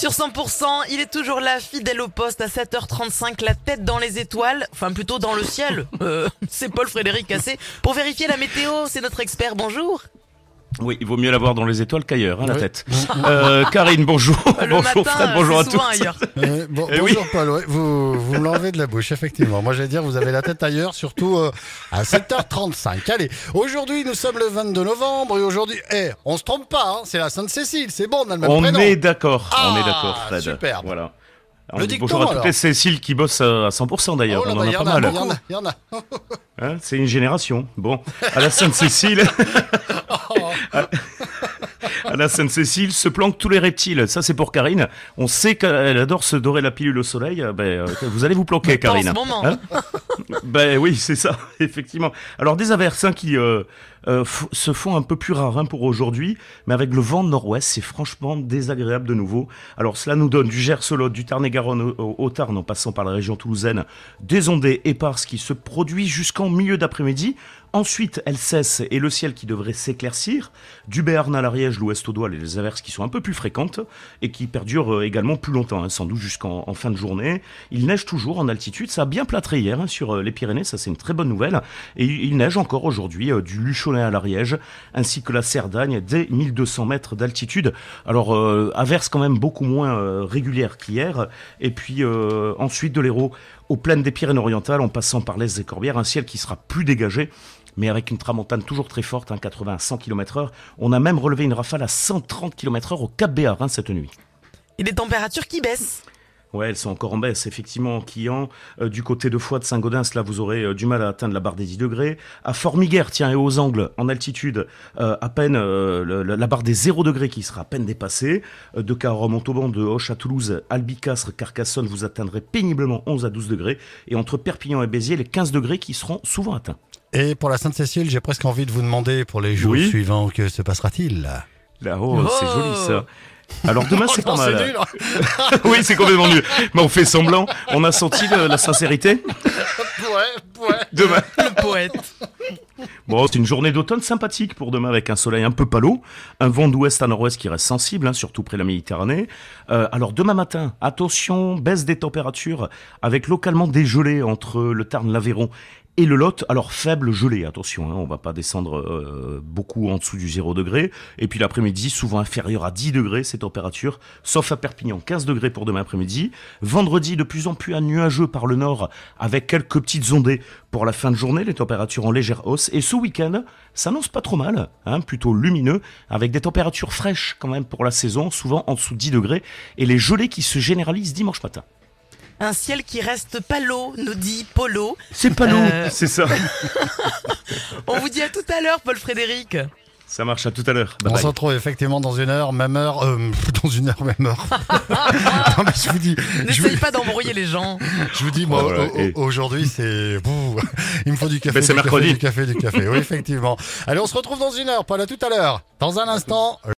Sur 100%, il est toujours là, fidèle au poste à 7h35, la tête dans les étoiles, enfin plutôt dans le ciel. Euh, c'est Paul Frédéric Cassé. Pour vérifier la météo, c'est notre expert, bonjour. Oui, il vaut mieux l'avoir dans les étoiles qu'ailleurs, hein, la tête. Euh, Karine, bonjour. Le bonjour matin, Fred, bonjour à tous. Euh, bon, Eh bonjour Paul, ouais, vous, vous me l'enlevez de la bouche, effectivement. Moi j'allais dire, vous avez la tête ailleurs, surtout euh, à 7h35. Allez, aujourd'hui nous sommes le 22 novembre et aujourd'hui, eh, on se trompe pas, hein, c'est la Sainte-Cécile, c'est bon, on a le même On prénom. est d'accord, on est Ah, d'accord, Fred. superbe. Voilà. Le dicton, bonjour à toutes alors. les Cécile qui bossent euh, à 100% d'ailleurs, Oh on en y a en pas a, mal. y en a, y en a. Hein, c'est une génération. Bon, à la Sainte-Cécile, à, à la Sainte-Cécile se planquent tous les reptiles. Ça, c'est pour Karine. On sait qu'elle adore se dorer la pilule au soleil. Euh, Ben, euh, vous allez vous planquer, en Karine. ce moment. Hein ben oui, c'est ça, effectivement. Alors des averses hein, qui euh, euh, se font un peu plus rares hein, pour aujourd'hui, mais avec le vent nord-ouest, c'est franchement désagréable de nouveau. Alors cela nous donne du Gers au du Tarn-et-Garonne au, au- au Tarn, en passant par la région toulousaine, des ondées éparses qui se produisent jusqu'en milieu d'après-midi. Ensuite, elles cessent et le ciel qui devrait s'éclaircir. Du Béarn à l'Ariège, l'ouest au Doual et les averses qui sont un peu plus fréquentes et qui perdurent euh, également plus longtemps, hein, sans doute jusqu'en en fin de journée. Il neige toujours en altitude, ça a bien plâtré hier hein, sur euh, les Pyrénées, ça c'est une très bonne nouvelle. Et il neige encore aujourd'hui euh, du Luchonnet à l'Ariège, ainsi que la Cerdagne, dès 1200 mètres d'altitude. Alors, euh, averse quand même beaucoup moins euh, régulière qu'hier. Et puis ensuite de l'Hérault aux plaines des Pyrénées-Orientales, en passant par l'Est et Corbières, un ciel qui sera plus dégagé mais avec une tramontane toujours très forte, hein, 80 à 100 km heure. On a même relevé une rafale à 130 km heure au Cap Béar hein, cette nuit. Et des températures qui baissent. Ouais, elles sont encore en baisse, effectivement, en Quillan. Euh, du côté de Foix de Saint-Gaudens, là, vous aurez euh, du mal à atteindre la barre des 10 degrés. À Formiguère, tiens, et aux Angles, en altitude, euh, à peine le- la barre des 0 degrés qui sera à peine dépassée. De Cahors Montauban, de Hoche à Toulouse, Albicastre, Carcassonne, vous atteindrez péniblement 11 à 12 degrés. Et entre Perpignan et Béziers, les 15 degrés qui seront souvent atteints. Et pour la Sainte-Cécile, j'ai presque envie de vous demander pour les jours Oui. suivants, que se passera-t-il? Là-haut, c'est Oh. joli ça. Alors demain, c'est Oh pas mal. c'est nul, hein. oui, c'est complètement nul. Mais on fait semblant. On a senti le- la sincérité. Ouais, ouais. Demain. Le poète. Bon, c'est une journée d'automne sympathique pour demain avec un soleil un peu palo, un vent d'ouest à nord-ouest qui reste sensible, hein, surtout près de la Méditerranée. Euh, alors demain matin, attention, baisse des températures avec localement des gelées entre le Tarn, l'Aveyron et le Lot. Alors faible gelée, attention, hein, on va pas descendre euh, beaucoup en dessous du 0 degré. Et puis l'après-midi, souvent inférieur à 10 degrés ces températures, sauf à Perpignan, 15 degrés pour demain après-midi. Vendredi, de plus en plus un nuageux par le nord avec quelques petites ondées pour la fin de journée, les températures en légère hausse. Et ce week-end, ça n'annonce pas trop mal, hein, plutôt lumineux, avec des températures fraîches quand même pour la saison, souvent en dessous de 10 degrés, et les gelées qui se généralisent dimanche matin. Un ciel qui reste palo, nous dit Polo. C'est pas long, Euh. c'est ça. On vous dit à tout à l'heure, Paul Frédéric. Ça marche à tout à l'heure. On se retrouve effectivement dans une heure, même heure, euh, dans une heure, même heure. non, mais je vous dis, je vous, N'essaye pas d'embrouiller les gens. je vous dis, moi, Voilà, et- aujourd'hui, c'est, il me faut du café, Mais c'est du café, mercredi. du café, du café. Oui, effectivement. Allez, on se retrouve dans une heure, Paul, à tout à l'heure. Dans un instant,